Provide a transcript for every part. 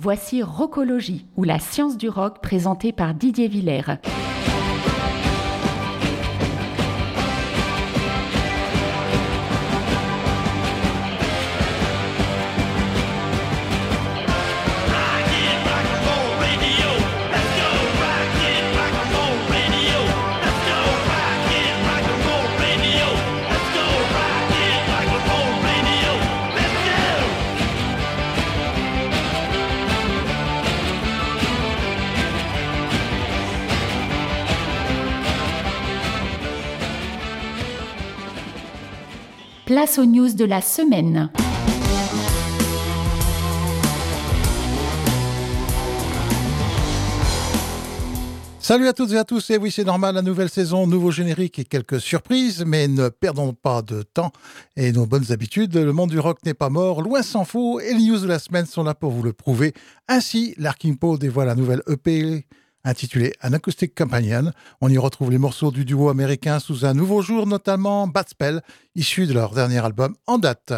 voici Rockologie, ou la science du rock présentée par Didier Villers. Place aux news de la semaine. Salut à toutes et à tous, et oui c'est normal, la nouvelle saison, nouveau générique et quelques surprises, mais ne perdons pas de temps et nos bonnes habitudes, le monde du rock n'est pas mort, loin s'en faut, et les news de la semaine sont là pour vous le prouver. Ainsi, Larkin Poe dévoile la nouvelle EP intitulé An Acoustic Companion. On y retrouve les morceaux du duo américain sous un nouveau jour, notamment Bad Spell, issu de leur dernier album en date.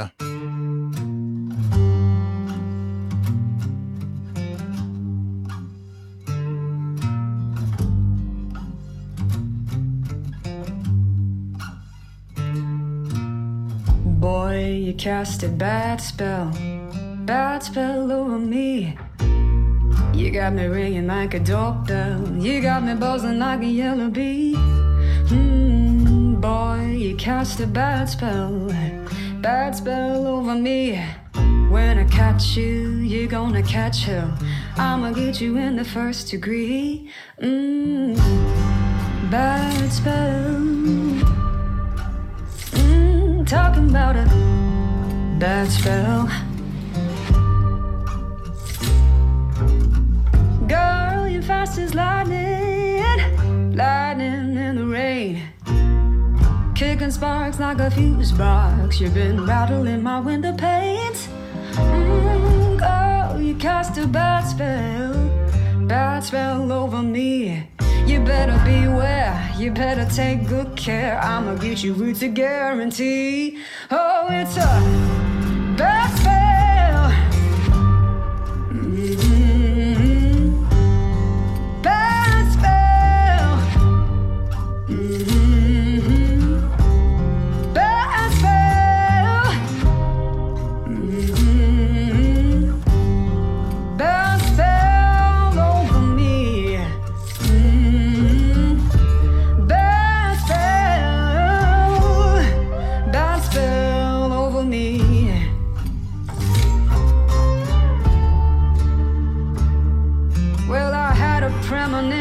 Boy, you cast bad spell, bad spell over. You got me ringing like a doorbell. You got me buzzing like a yellow bee. Mm, boy, you cast a bad spell, bad spell over me. When I catch you, you're gonna catch hell. I'ma get you in the first degree. Mm, bad spell. Mm, talking about a bad spell. Fast as lightning, lightning in the rain. Kicking sparks like a fuse box. You've been rattling my window panes. Mm, girl, you cast a bad spell, bad spell over me. You better beware, you better take good care. I'ma get you roots to guarantee. Oh, it's a bad spell.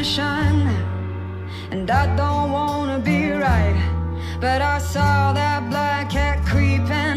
And I don't wanna be right But I saw that black cat creeping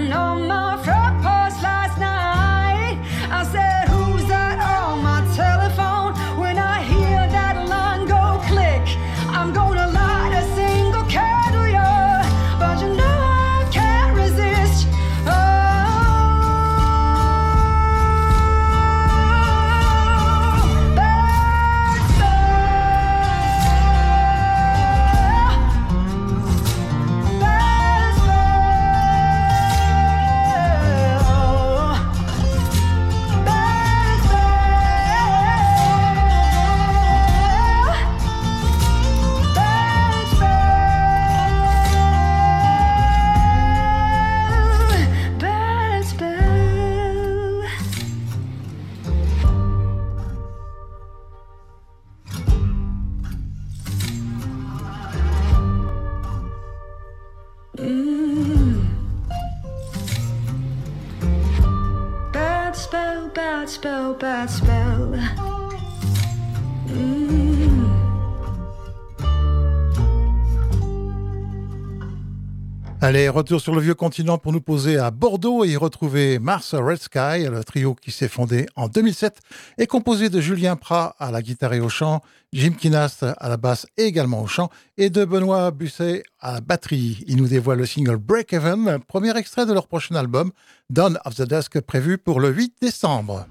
retour sur le vieux continent pour nous poser à Bordeaux et y retrouver Mars Red Sky, le trio qui s'est fondé en 2007 est composé de Julien Prat à la guitare et au chant, Jim Kinas à la basse et également au chant, et de Benoît Busset à la batterie. Ils nous dévoilent le single Break Even, premier extrait de leur prochain album, Dawn of the Dusk, prévu pour le 8 décembre.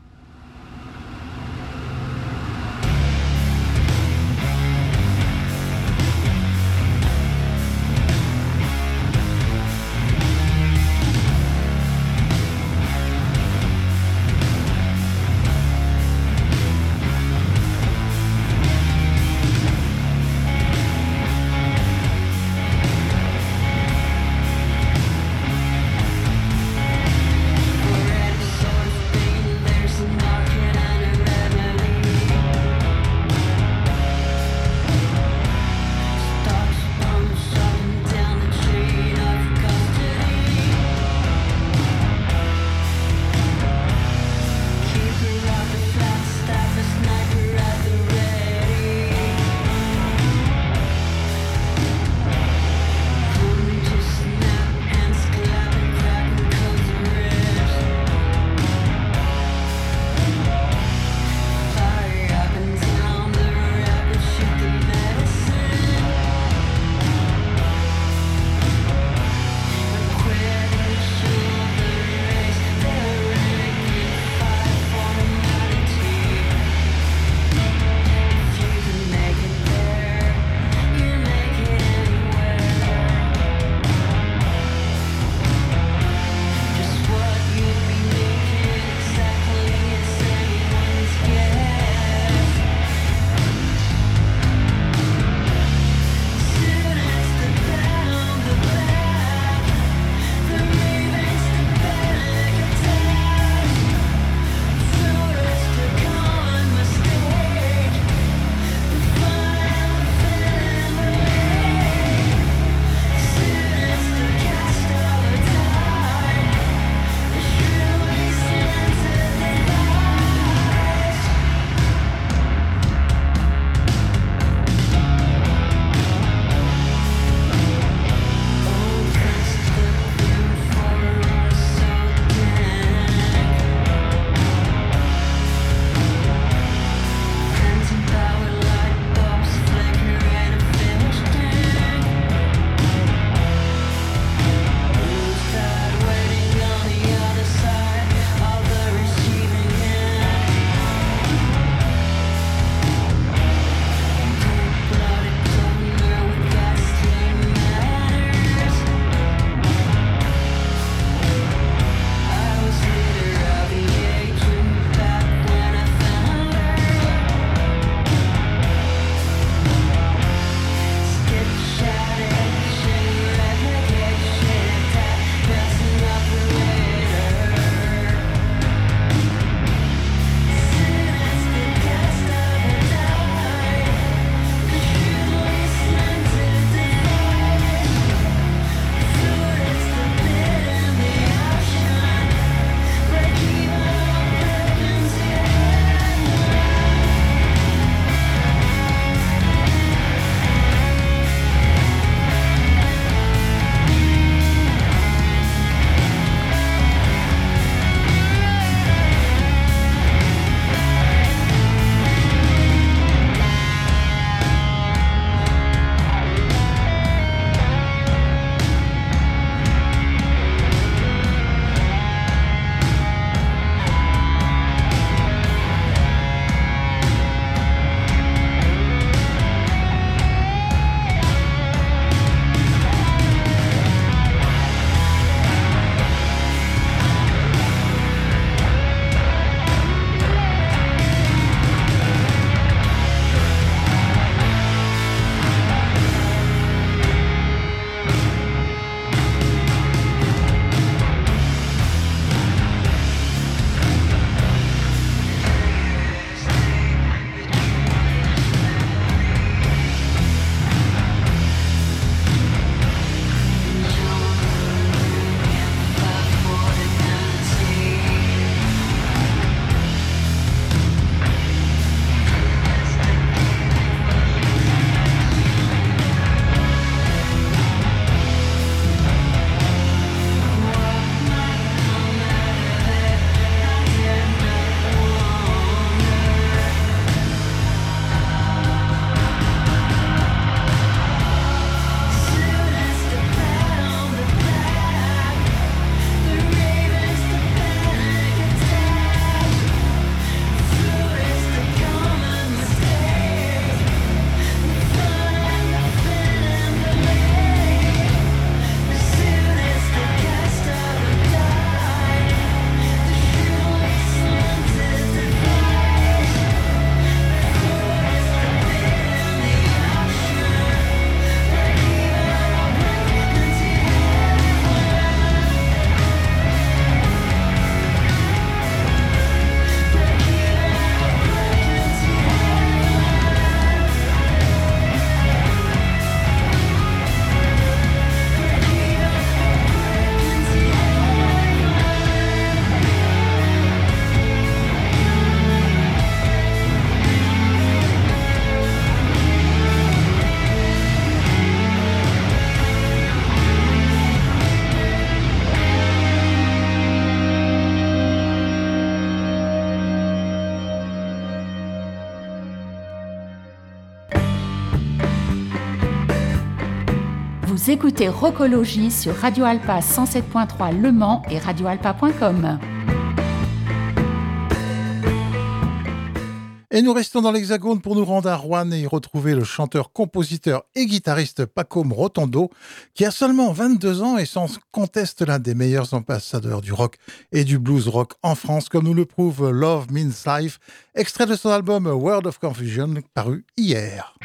Écoutez Rocologie sur Radio Alpa 107.3 Le Mans et radioalpa.com. Et nous restons dans l'Hexagone pour nous rendre à Rouen et y retrouver le chanteur, compositeur et guitariste Paco Rotondo, qui a seulement 22 ans et sans conteste l'un des meilleurs ambassadeurs du rock et du blues rock en France, comme nous le prouve Love Means Life, extrait de son album World of Confusion, paru hier.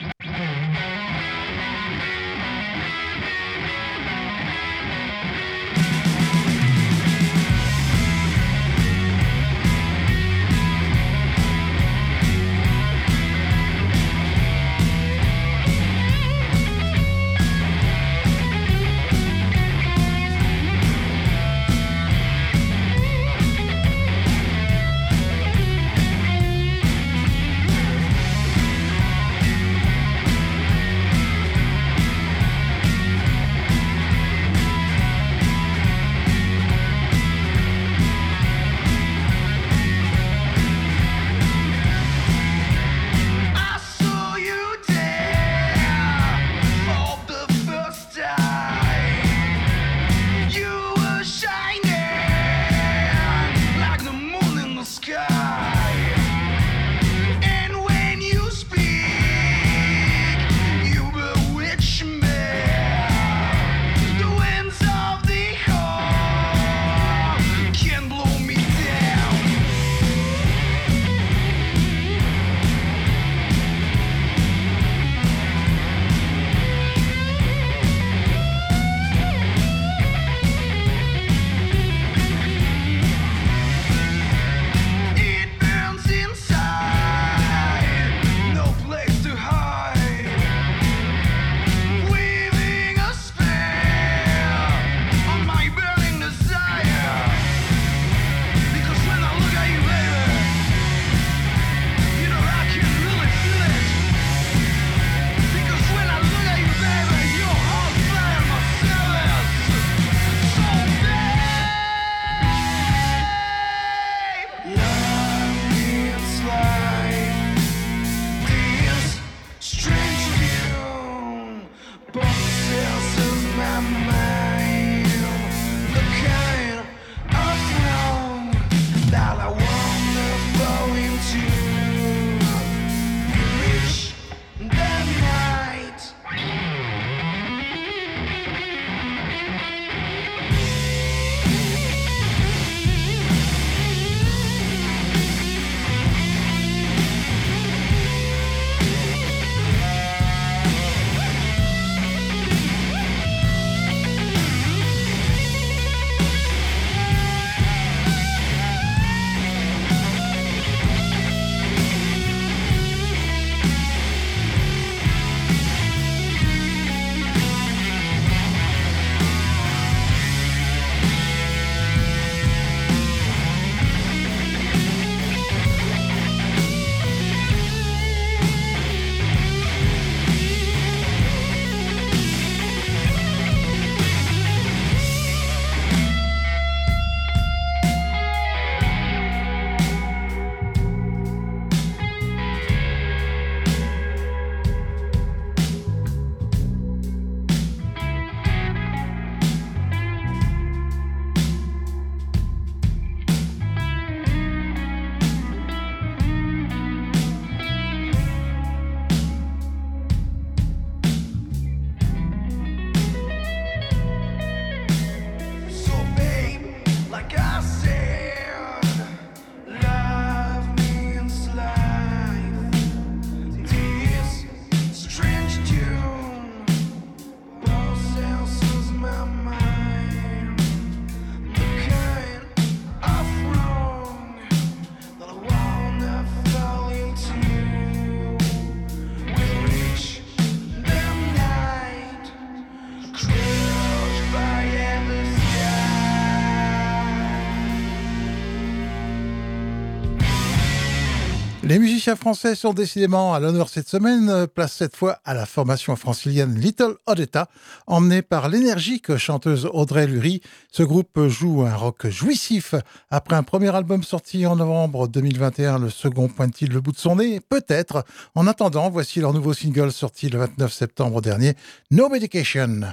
Musiciens français sont décidément à l'honneur cette semaine, place cette fois à la formation francilienne Little Odetta, emmenée par l'énergique chanteuse Audrey Lurie. Ce groupe joue un rock jouissif. Après un premier album sorti en novembre 2021, le second pointe-t-il le bout de son nez? Peut-être. En attendant, voici leur nouveau single sorti le 29 septembre dernier, No Medication.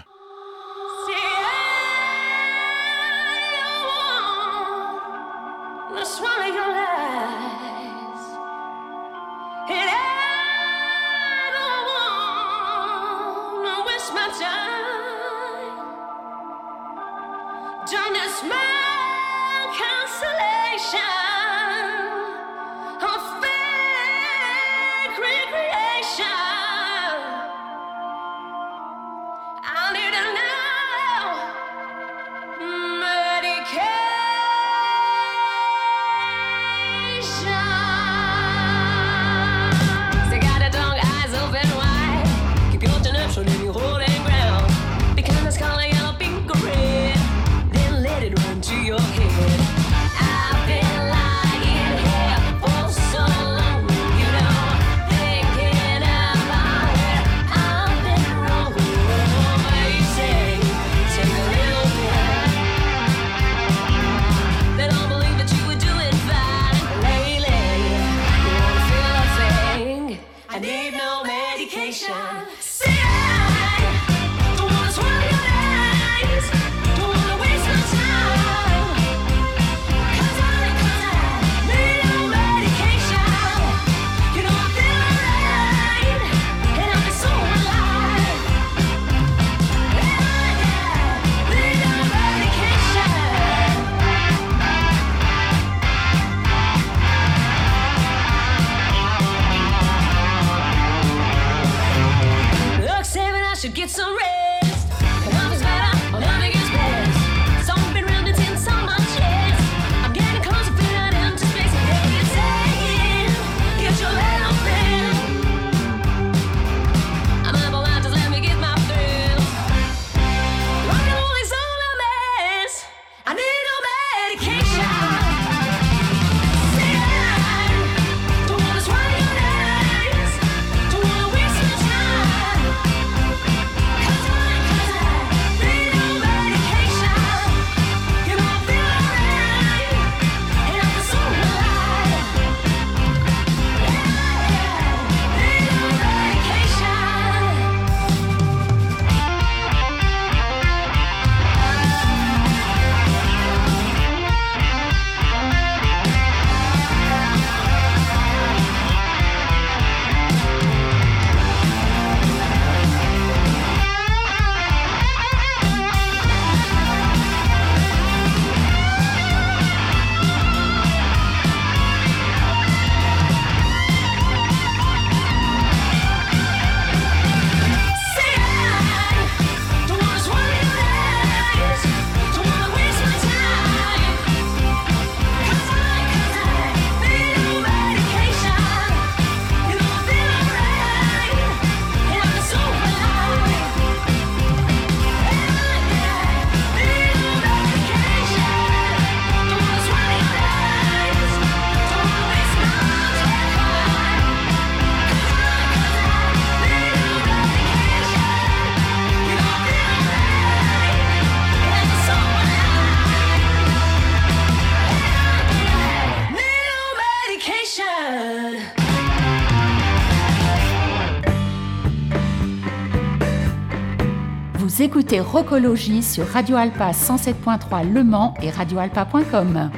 Écoutez Rocologie sur Radio Alpa 107.3 Le Mans et radioalpa.com.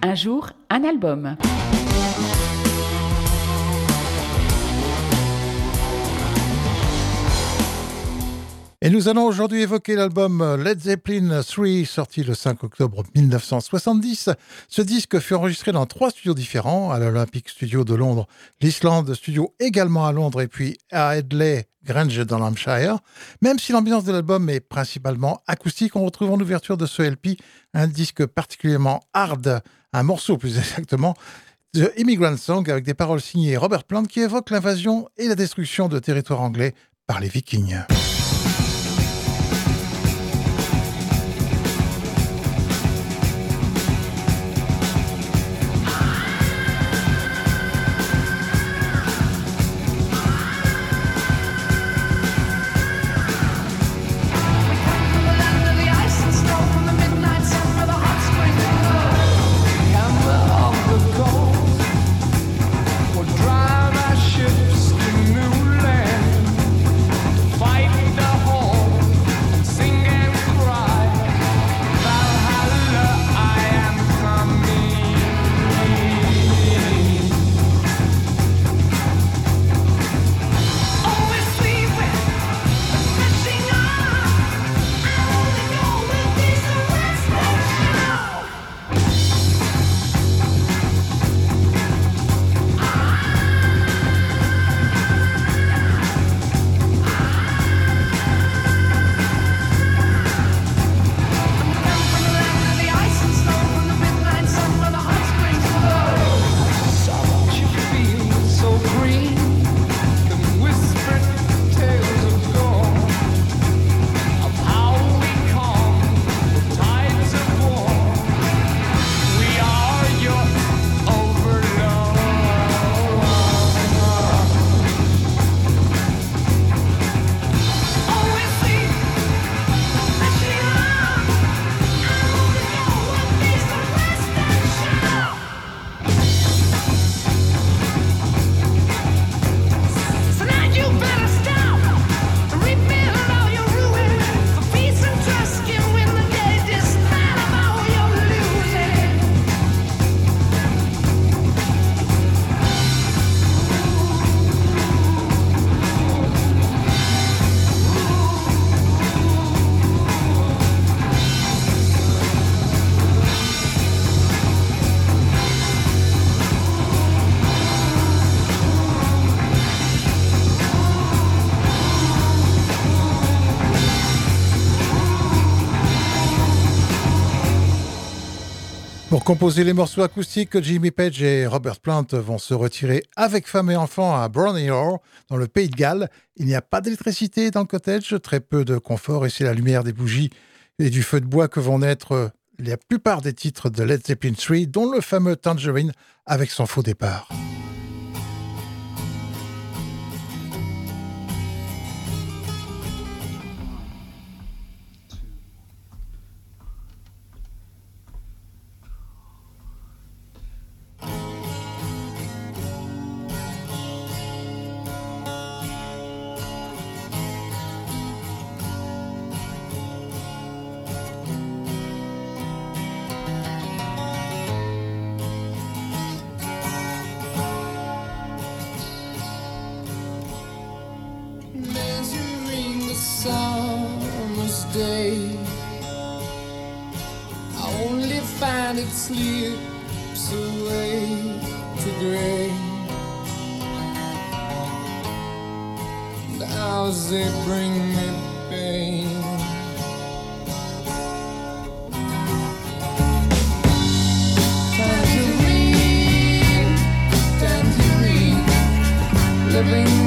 Un jour, un album. Et nous allons aujourd'hui évoquer l'album Led Zeppelin 3, sorti le 5 octobre 1970. Ce disque fut enregistré dans trois studios différents, à l'Olympic Studio de Londres, l'Islande Studio également à Londres et puis à Headley Grange dans l'Hampshire. Même si l'ambiance de l'album est principalement acoustique, on retrouve en ouverture de ce LP un disque particulièrement hard, un morceau plus exactement, The Immigrant Song avec des paroles signées Robert Plant qui évoquent l'invasion et la destruction de territoires anglais par les Vikings. Composer les morceaux acoustiques, Jimmy Page et Robert Plant vont se retirer avec femme et enfants à Brownie dans le Pays de Galles. Il n'y a pas d'électricité dans le cottage, très peu de confort et c'est la lumière des bougies et du feu de bois que vont naître la plupart des titres de Led Zeppelin 3, dont le fameux Tangerine avec son faux départ. and it slips away to gray. And hours they bring me pain. Tangerine, tangerine, living.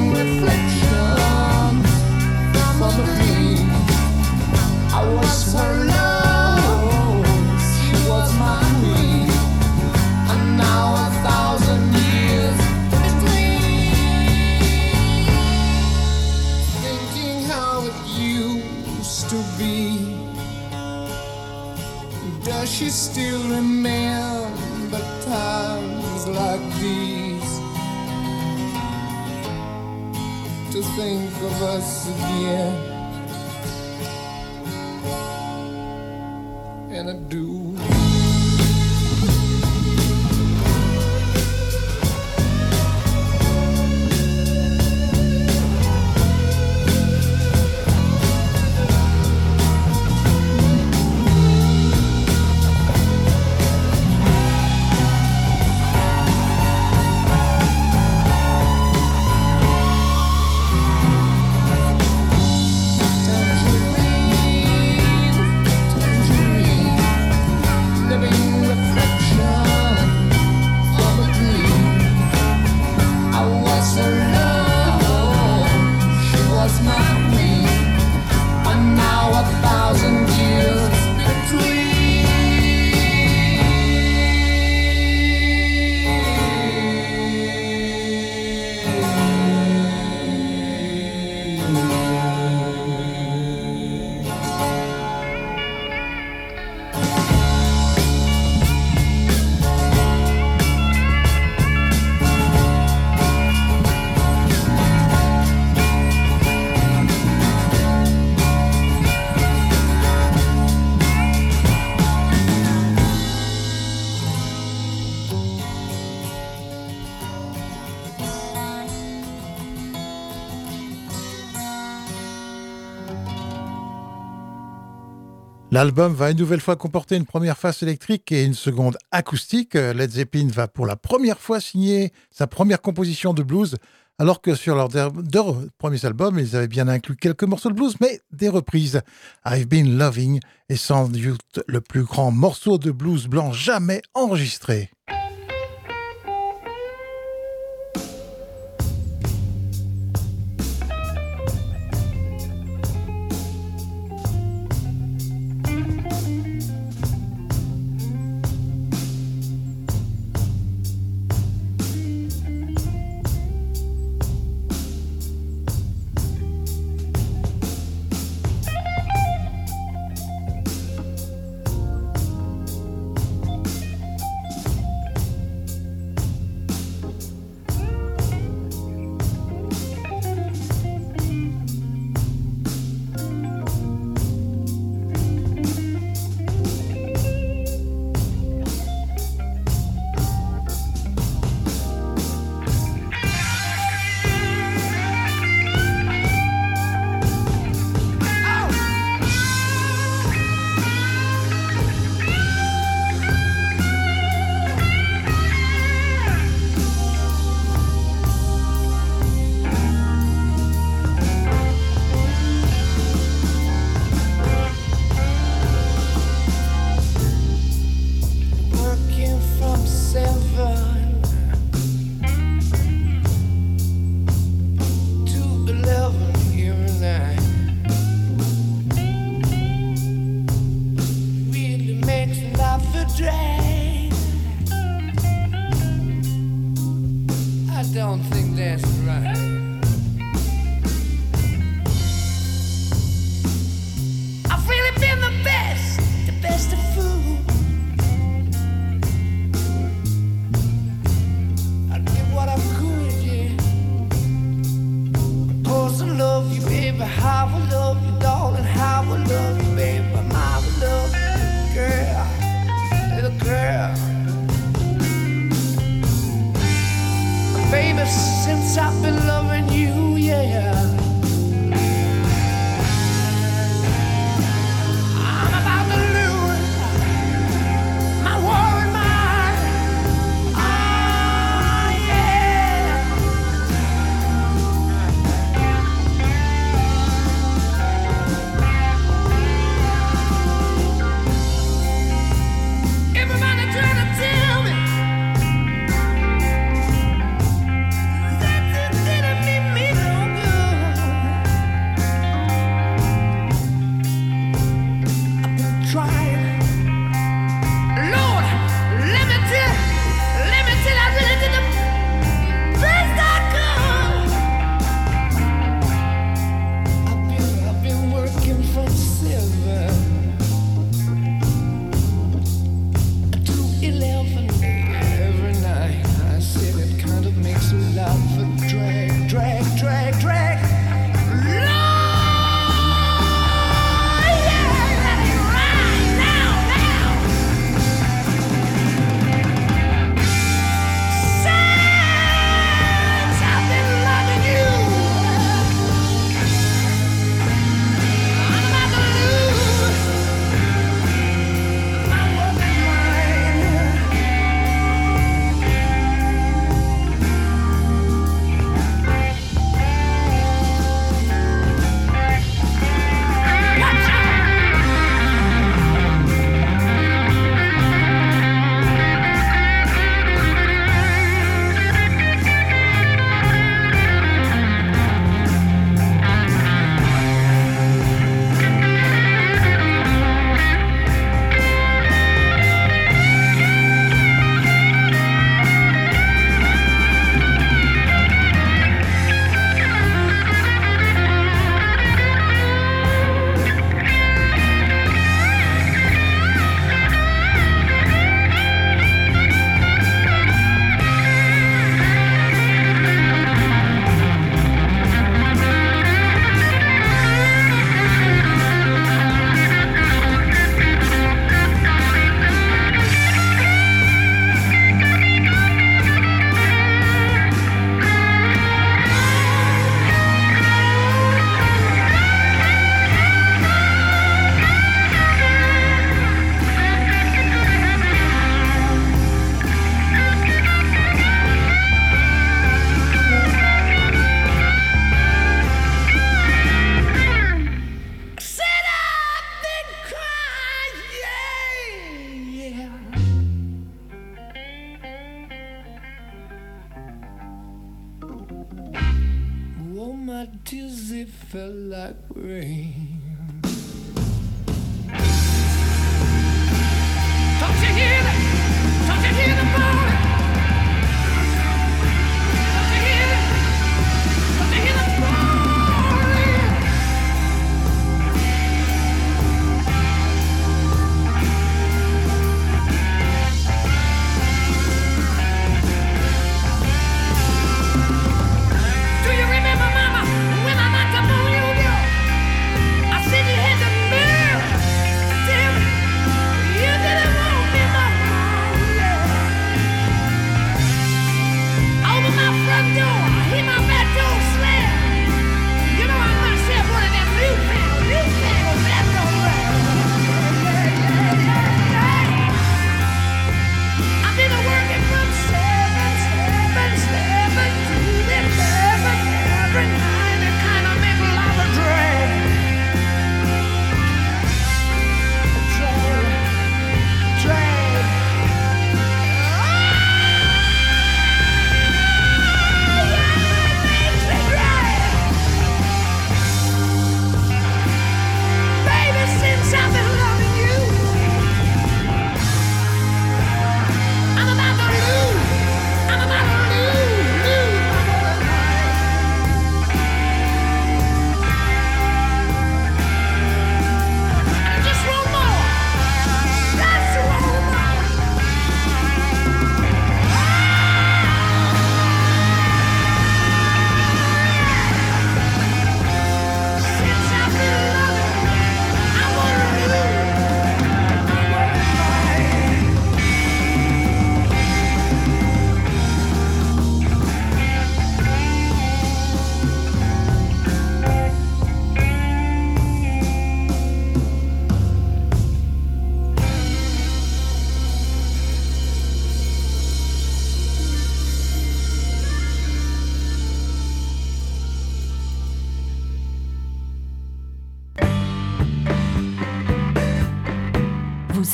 L'album va une nouvelle fois comporter une première face électrique et une seconde acoustique. Led Zeppelin va pour la première fois signer sa première composition de blues, alors que sur leurs deux premiers albums, ils avaient bien inclus quelques morceaux de blues, mais des reprises. I've Been Loving est sans doute le plus grand morceau de blues blanc jamais enregistré.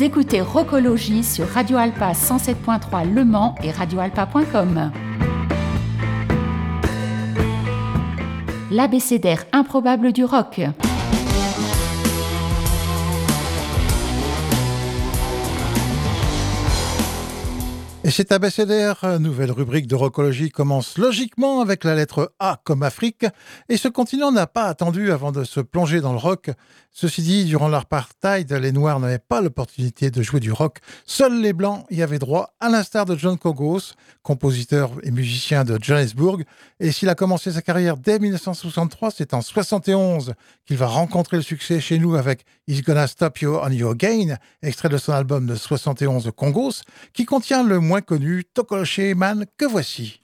Écoutez Rocologie sur Radio Alpa 107.3 Le Mans et radioalpa.com. L'abécédaire improbable du rock. Et cet abécédaire, nouvelle rubrique de Rockologie, commence logiquement avec la lettre A comme Afrique, et ce continent n'a pas attendu avant de se plonger dans le rock. Ceci dit, durant l'apartheid, les Noirs n'avaient pas l'opportunité de jouer du rock, seuls les Blancs y avaient droit, à l'instar de John Kogos, compositeur et musicien de Johannesburg, et s'il a commencé sa carrière dès 1963, c'est en 71 qu'il va rencontrer le succès chez nous avec He's Gonna Stop You on Your Gain, extrait de son album de 71 Congos, qui contient le moins connu Tokoloche Man que voici.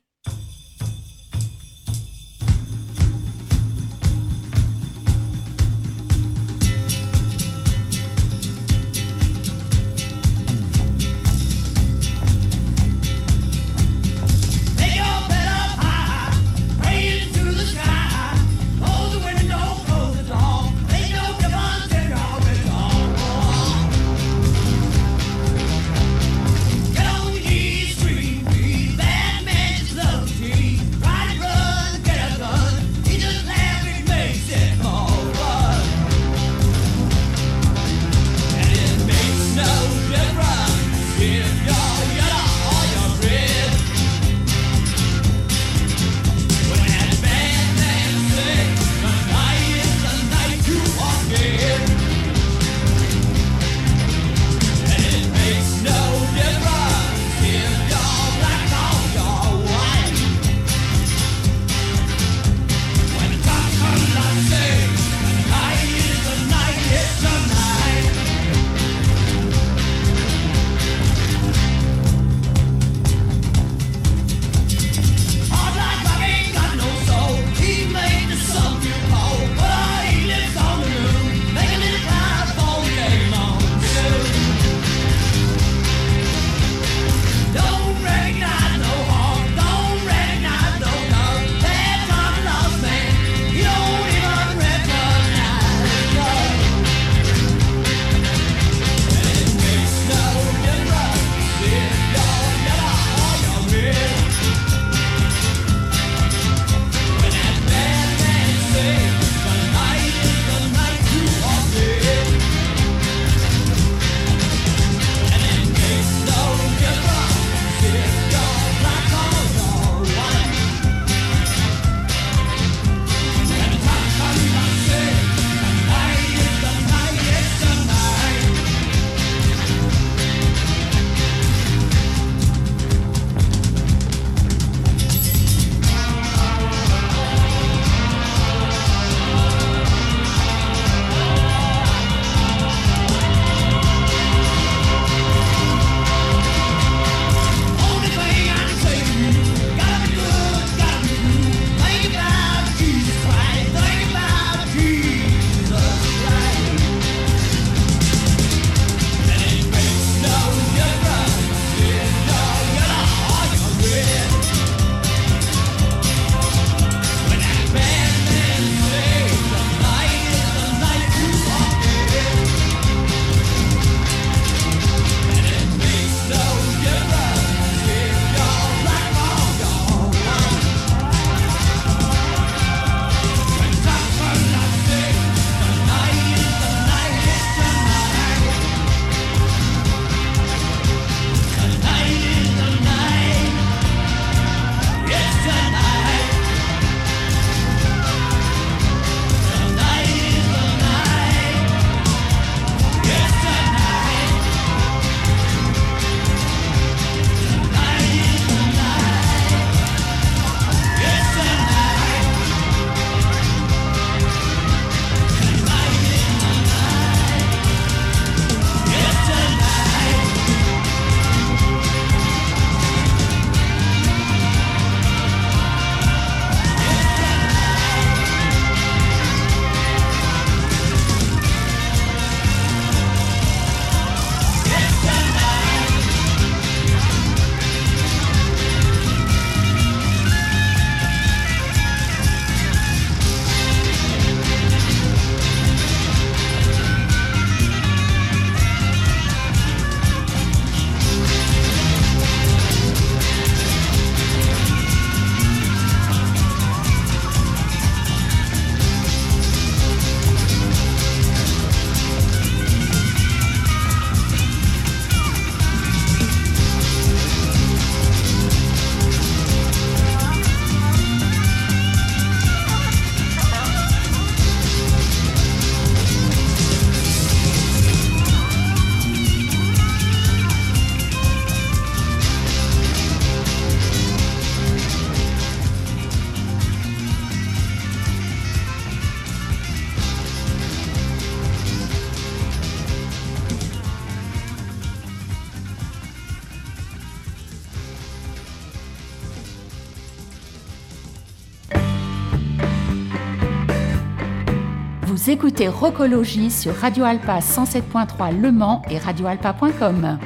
Écoutez Rocologie sur Radio Alpa 107.3 Le Mans et radioalpa.com.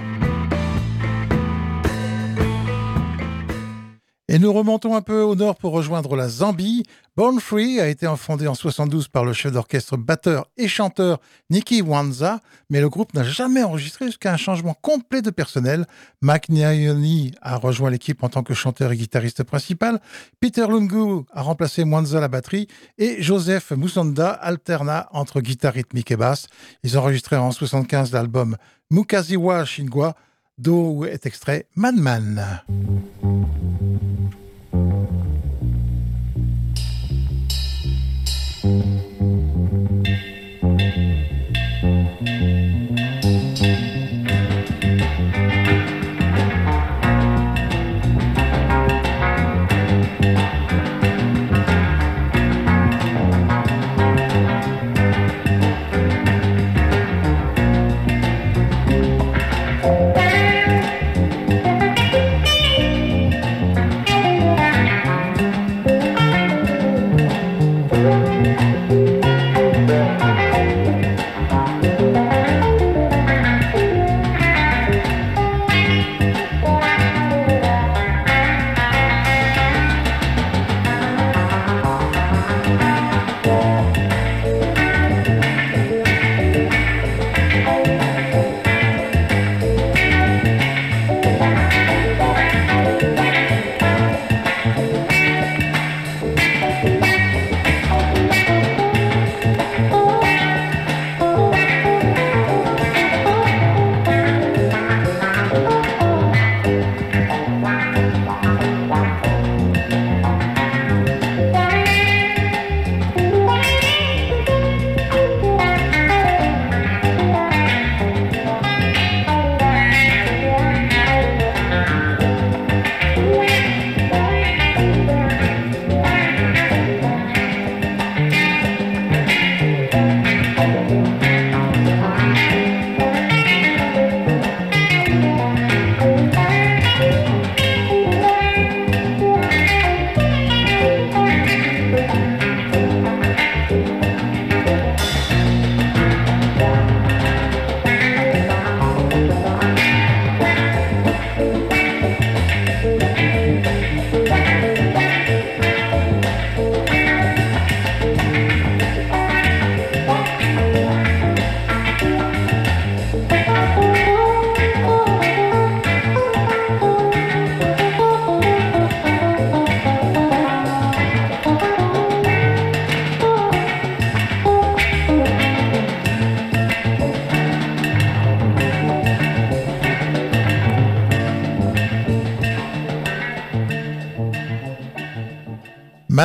nous remontons un peu au nord pour rejoindre la Zambie. Born Free a été fondé en 72 par le chef d'orchestre, batteur et chanteur Nicky Wanza, mais le groupe n'a jamais enregistré jusqu'à un changement complet de personnel. Mac Nyoni a rejoint l'équipe en tant que chanteur et guitariste principal, Peter Lungu a remplacé Mwanza à la batterie et Joseph Musonda alterna entre guitare rythmique et basse. Ils enregistré en 75 l'album Mukaziwa Shingwa, d'où est extrait Madman.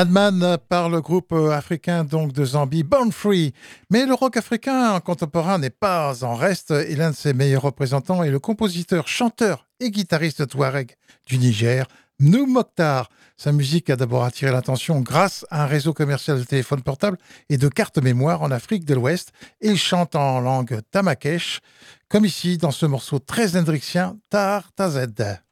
Madman par le groupe euh, africain donc de Zambie, Born Free. Mais le rock africain contemporain n'est pas en reste et l'un de ses meilleurs représentants est le compositeur, chanteur et guitariste touareg du Niger, Nou Mokhtar. Sa musique a d'abord attiré l'attention grâce à un réseau commercial de téléphones portables et de cartes mémoire en Afrique de l'Ouest il chante en langue tamakesh, comme ici dans ce morceau très hendrixien, Tar Tazed.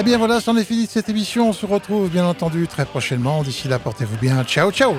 Eh bien voilà, c'en est fini de cette émission. On se retrouve bien entendu très prochainement. D'ici là, portez-vous bien. Ciao, ciao.